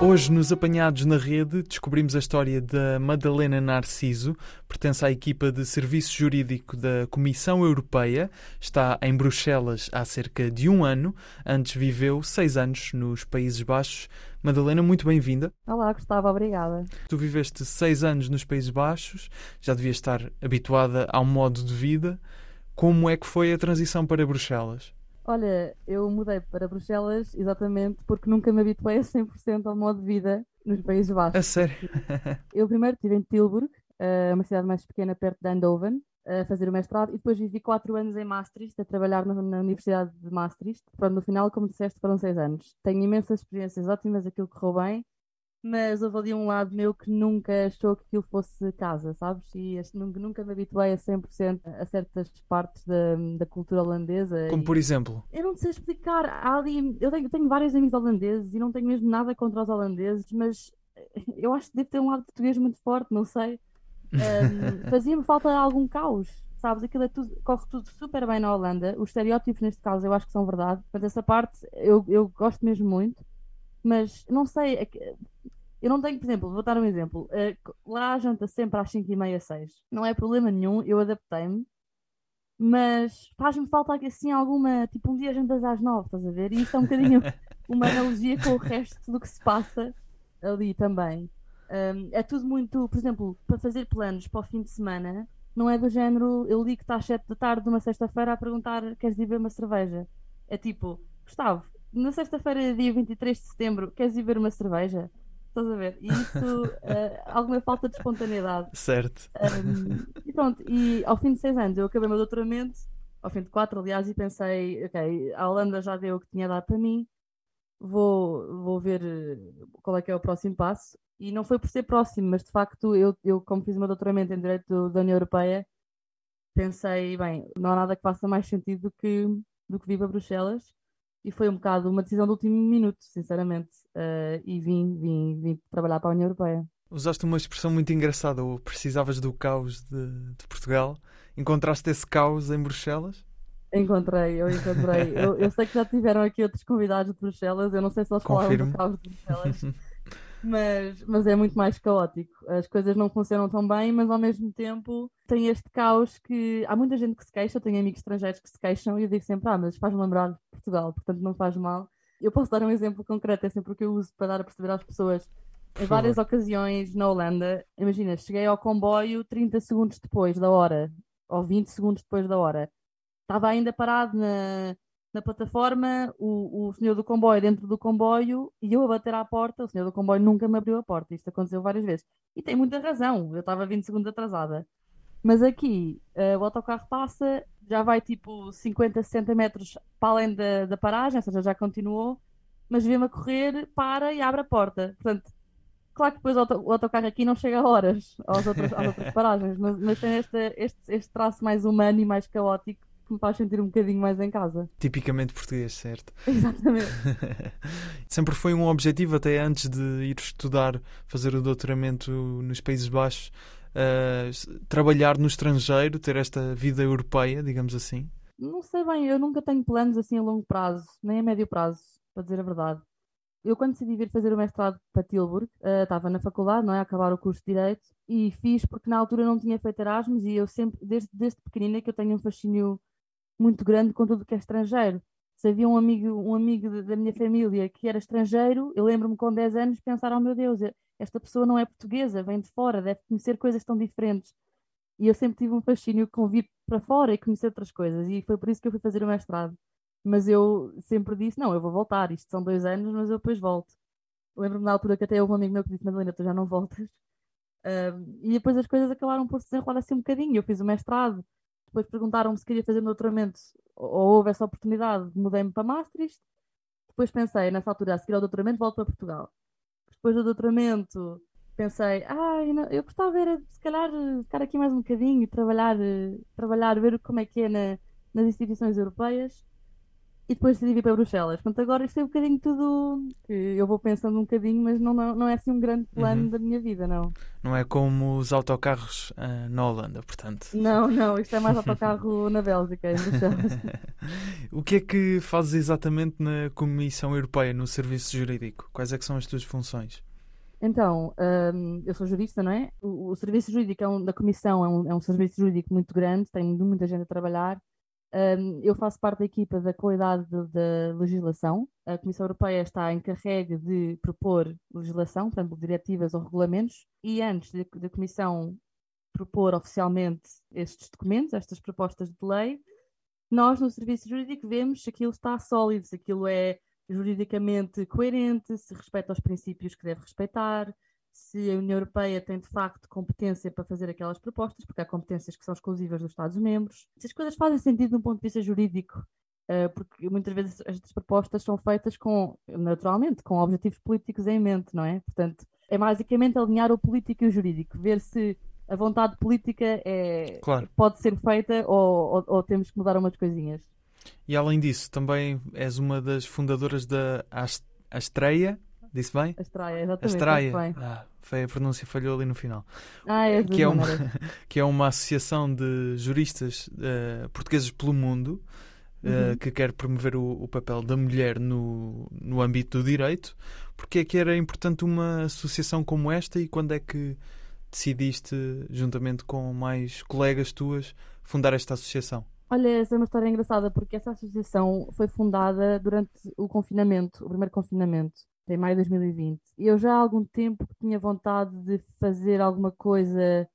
Hoje, nos Apanhados na Rede, descobrimos a história da Madalena Narciso, pertence à equipa de Serviço Jurídico da Comissão Europeia, está em Bruxelas há cerca de um ano, antes viveu seis anos nos Países Baixos. Madalena, muito bem-vinda. Olá, Gustavo, obrigada. Tu viveste seis anos nos Países Baixos, já devias estar habituada ao modo de vida. Como é que foi a transição para Bruxelas? Olha, eu mudei para Bruxelas exatamente porque nunca me habituei a 100% ao modo de vida nos Países A Baixos. sério? Eu primeiro estive em Tilburg, eh, uma cidade mais pequena perto de Eindhoven, a fazer o mestrado e depois vivi quatro anos em Maastricht, a trabalhar na, na Universidade de Maastricht. Pronto, no final, como disseste, foram seis anos. Tenho imensas experiências ótimas, aquilo correu bem, mas houve ali um lado meu que nunca achou que aquilo fosse casa, sabes? E nunca, me habituei a 100% a certas partes da, da cultura holandesa. Como e- por exemplo? eu não sei explicar. Há ali, eu tenho, tenho vários amigos holandeses e não tenho mesmo nada contra os holandeses, mas eu acho que deve ter um lado português muito forte, não sei. Ahm, Fazia-me falta algum caos, sabes? Aquilo é tudo, corre tudo super bem na Holanda. Os estereótipos, neste caso, eu acho que são verdade. Portanto, essa parte eu, eu gosto mesmo muito, mas não sei. é Eu não tenho, por exemplo, vou dar um exemplo. eh, Lá janta sempre às 5h30, 6. Não é problema nenhum, eu adaptei-me mas faz-me falta aqui, assim alguma, tipo um dia jantas às nove, estás a ver? E isto é um bocadinho uma analogia com o resto do que se passa ali também. Um, é tudo muito, por exemplo, para fazer planos para o fim de semana, não é do género, eu ligo que às sete da tarde de uma sexta-feira a perguntar, queres ir beber uma cerveja? É tipo, Gustavo, na sexta-feira, dia 23 de setembro, queres ir beber uma cerveja? Estás a ver? E isso, eh, alguma falta de espontaneidade. Certo. Um, e pronto, e ao fim de seis anos eu acabei o meu doutoramento, ao fim de quatro, aliás, e pensei, ok, a Holanda já deu o que tinha dado para mim, vou, vou ver eh, qual é que é o próximo passo. E não foi por ser próximo, mas de facto, eu, eu como fiz o meu doutoramento em Direito da União Europeia, pensei, bem, não há nada que faça mais sentido do que, do que vir para Bruxelas. E foi um bocado uma decisão do último minuto, sinceramente. Eh, e vim, vim, vim trabalhar para a União Europeia. Usaste uma expressão muito engraçada, ou precisavas do caos de, de Portugal. Encontraste esse caos em Bruxelas? Encontrei, eu encontrei. Eu, eu sei que já tiveram aqui outros convidados de Bruxelas, eu não sei se eles falaram Confirmo. do caos de Bruxelas, mas, mas é muito mais caótico. As coisas não funcionam tão bem, mas ao mesmo tempo tem este caos que há muita gente que se queixa, tenho amigos estrangeiros que se queixam e eu digo sempre, ah, mas faz-me lembrar Portugal, portanto não faz mal. Eu posso dar um exemplo concreto, é sempre o que eu uso para dar a perceber às pessoas. Em várias ocasiões na Holanda, imagina, cheguei ao comboio 30 segundos depois da hora, ou 20 segundos depois da hora. Estava ainda parado na, na plataforma, o, o senhor do comboio dentro do comboio e eu a bater à porta. O senhor do comboio nunca me abriu a porta. Isto aconteceu várias vezes. E tem muita razão, eu estava 20 segundos atrasada. Mas aqui, eh, o autocarro passa, já vai tipo 50, 60 metros para além da, da paragem, ou seja, já continuou, mas vê-me a correr, para e abre a porta. Portanto, claro que depois o, auto- o autocarro aqui não chega a horas às outras, às outras paragens, mas, mas tem este, este, este traço mais humano e mais caótico que me faz sentir um bocadinho mais em casa. Tipicamente português, certo? Exatamente. Sempre foi um objetivo, até antes de ir estudar, fazer o doutoramento nos Países Baixos, eh, trabalhar no estrangeiro, ter esta vida europeia, digamos assim. Não sei bem, eu nunca tenho planos assim a longo prazo, nem a médio prazo, para dizer a verdade. Eu, quando decidi vir fazer o mestrado para Tilburg, eh, estava na faculdade, não é? A acabar o curso de Direito, e fiz porque na altura não tinha feito Erasmus e eu sempre, desde, desde pequenina, que eu tenho um fascínio muito grande com tudo que é estrangeiro. Se havia um amigo, um amigo da minha família que era estrangeiro, eu lembro-me com 10 anos pensar, oh meu Deus, esta pessoa não é portuguesa, vem de fora, deve conhecer coisas tão diferentes. E eu sempre tive um fascínio com vir para fora e conhecer outras coisas, e foi por isso que eu fui fazer o mestrado. Mas eu sempre disse: não, eu vou voltar, isto são dois anos, mas eu depois volto. Lembro-me na altura que até houve um amigo meu que disse: Madalena, tu já não voltas. E depois as coisas acabaram por se desenrolar assim um bocadinho. Eu fiz o mestrado, depois perguntaram-me se queria fazer um doutoramento, ou ou houve essa oportunidade, mudei-me para Maastricht. Depois pensei, nessa altura, a seguir ao doutoramento, volto para Portugal. Depois do doutoramento, pensei, ah, eu, gostava de se calhar ficar aqui mais um bocadinho e trabalhar, eh, trabalhar, ver como é que é na- nas instituições europeias. E depois decidi vir para Bruxelas. Portanto, agora isto é um bocadinho tudo que eu vou pensando um bocadinho, mas não, não, não é assim um grande plano Uhum. da minha vida, não. Não é como os autocarros ah, na Holanda, portanto. Não, não, isto é mais autocarro na Bélgica, em Bruxelas. o que é que fazes exatamente na Comissão Europeia, no Serviço Jurídico? Quais é que são as tuas funções? Então, hum, eu sou jurista, não é? O, o serviço jurídico é um- da Comissão é um, é um serviço jurídico muito grande, tem muita gente a trabalhar. Hum, eu faço parte da equipa da qualidade de- da legislação. A Comissão Europeia está encarregue de propor legislação, portanto, diretivas ou regulamentos, e antes da Comissão propor oficialmente estes documentos, estas propostas de lei, nós no serviço jurídico vemos se aquilo está sólido, se aquilo é juridicamente coerente, se respeita aos princípios que deve respeitar, se a União Europeia tem de facto competência para fazer aquelas propostas, porque há competências que são exclusivas dos Estados-membros, se as coisas fazem sentido de um ponto de vista jurídico, eh, porque muitas vezes estas propostas são feitas com, naturalmente, com objetivos políticos em mente, não é? Portanto, é basicamente alinhar o político e o jurídico, ver se a vontade política é, Claro. pode ser feita ou, ou- ou temos que mudar umas coisinhas. E além disso, também és uma das fundadoras da Ast- Astreia, disse bem? A Estraia, exatamente. Bem. Ah, foi a pronúncia falhou ali no final. Ah, é que, é uma, que é uma associação de juristas eh, portugueses pelo mundo eh, Uhum. que quer promover o, o papel da mulher no, no âmbito do direito. Porque é que era importante uma associação como esta e quando é que decidiste, juntamente com mais colegas tuas, fundar esta associação? Olha, essa é uma história engraçada porque essa associação foi fundada durante o confinamento, o primeiro confinamento, em maio de 2020. E eu já há algum tempo tinha vontade de fazer alguma coisa,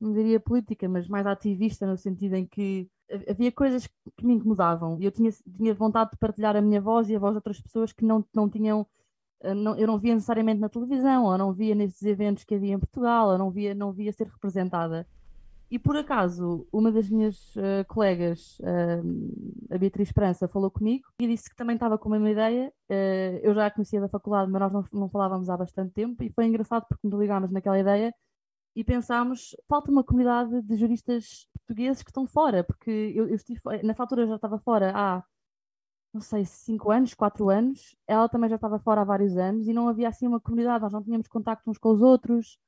não diria política, mas mais ativista, no sentido em que ha- havia coisas que me incomodavam e eu tinha, tinha vontade de partilhar a minha voz e a voz de outras pessoas que não, não tinham. eh, Não, eu não via necessariamente na televisão, ou não via nestes eventos que havia em Portugal, ou não via, não via ser representada. E por acaso, uma das minhas eh, colegas, eh, a Beatriz Esperança, falou comigo e disse que também estava com a mesma ideia. Eh, eu já a conhecia da faculdade, mas nós não, não falávamos há bastante tempo e foi engraçado porque nos ligámos naquela ideia e pensámos, falta uma comunidade de juristas portugueses que estão fora, porque eu, eu estive, na altura eu já estava fora há, não sei, cinco anos, quatro anos, ela também já estava fora há vários anos e não havia assim uma comunidade, nós não tínhamos contacto uns com os outros.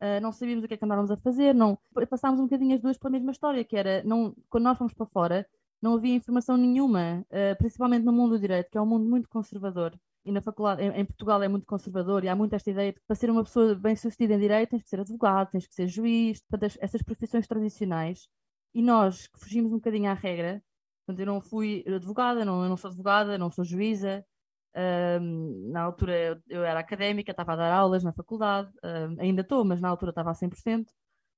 Uh, não sabíamos o que é que andávamos a fazer, não passámos um bocadinho as duas pela mesma história, que era não, quando nós fomos para fora, não havia informação nenhuma, uh, principalmente no mundo do direito, que é um mundo muito conservador. E na faculdade, em, em Portugal é muito conservador e há muito esta ideia de que para ser uma pessoa bem-sucedida em direito tens que ser advogado, tens que ser juiz, portanto, as- essas profissões tradicionais. E nós que fugimos um bocadinho à regra, portanto, eu não fui advogada, não, eu não sou advogada, não sou juíza, Ahm, na altura eu, era académica, estava a dar aulas na faculdade, ahm, ainda estou, mas na altura estava a 100%.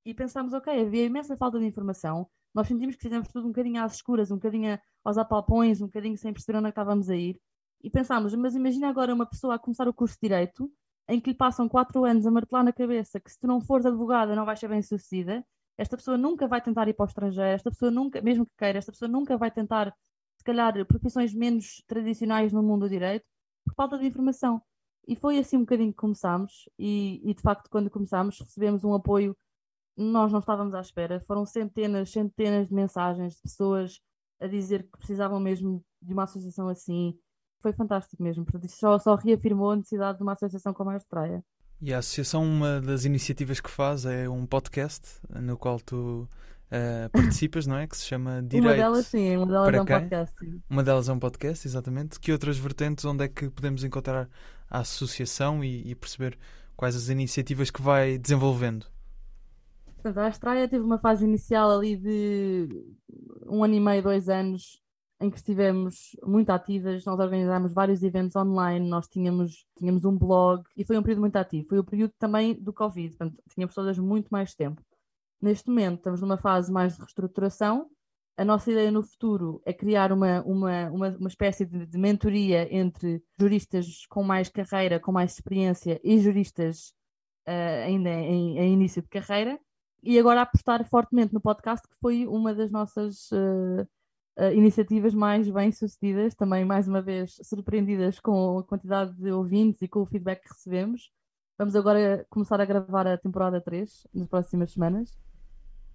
E pensámos, ok, havia imensa falta de informação. Nós sentimos que fizemos tudo um bocadinho às escuras, um bocadinho aos apalpões, um bocadinho sem perceber onde é estávamos a ir. E pensámos, mas imagina agora uma pessoa a começar o curso de Direito, em que lhe passam quatro anos a martelar na cabeça que se tu não fores advogada não vais ser bem sucedida. Esta pessoa nunca vai tentar ir para o estrangeiro, esta pessoa nunca, mesmo que queira, esta pessoa nunca vai tentar se calhar, profissões menos tradicionais no mundo do direito, por falta de informação. E foi assim um bocadinho que começámos, e, e de facto, quando começámos, recebemos um apoio, nós não estávamos à espera. Foram centenas, centenas de mensagens de pessoas a dizer que precisavam mesmo de uma associação assim. Foi fantástico mesmo, isso só, só reafirmou a necessidade de uma associação como a Estreia. E a associação, uma das iniciativas que faz é um podcast no qual tu eh, participas, não é? Que se chama Direito. Uma delas, sim, uma delas para é um quem? podcast. sim. Uma delas é um podcast, exatamente. Que outras vertentes, onde é que podemos encontrar a associação e, e perceber quais as iniciativas que vai desenvolvendo? Portanto, a Astraia teve uma fase inicial ali de um ano e meio, dois anos, em que estivemos muito ativas. Nós organizámos vários eventos online, nós tínhamos, tínhamos um blog e foi um período muito ativo. Foi o período também do Covid, portanto, tínhamos todas muito mais tempo. Neste momento, estamos numa fase mais de reestruturação. A nossa ideia no futuro é criar uma, uma, uma, uma espécie de, de mentoria entre juristas com mais carreira, com mais experiência e juristas eh, ainda em, em início de carreira e agora apostar fortemente no podcast, que foi uma das nossas eh, eh, iniciativas mais bem-sucedidas, também mais uma vez surpreendidas com a quantidade de ouvintes e com o feedback que recebemos. Vamos agora começar a gravar a temporada 3 nas próximas semanas.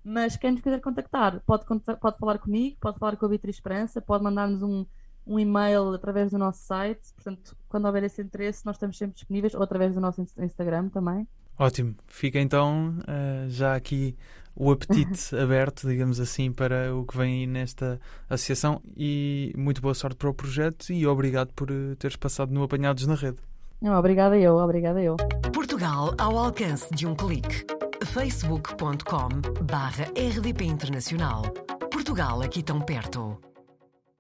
Mas quem nos quiser contactar, pode, pode falar comigo, pode falar com a Beatriz Esperança, pode mandar-nos um, um e-mail através do nosso site. Portanto, quando houver esse interesse, nós estamos sempre disponíveis, ou através do nosso ins- Instagram também. Ótimo. Fica então eh, já aqui o apetite aberto, digamos assim, para o que vem aí nesta associação e muito boa sorte para o projeto e obrigado por eh, teres passado no Apanhados na Rede. Não, obrigada eu, obrigada eu. Portugal ao alcance de um clique. facebook.com barra rdp internacional. Portugal aqui tão perto.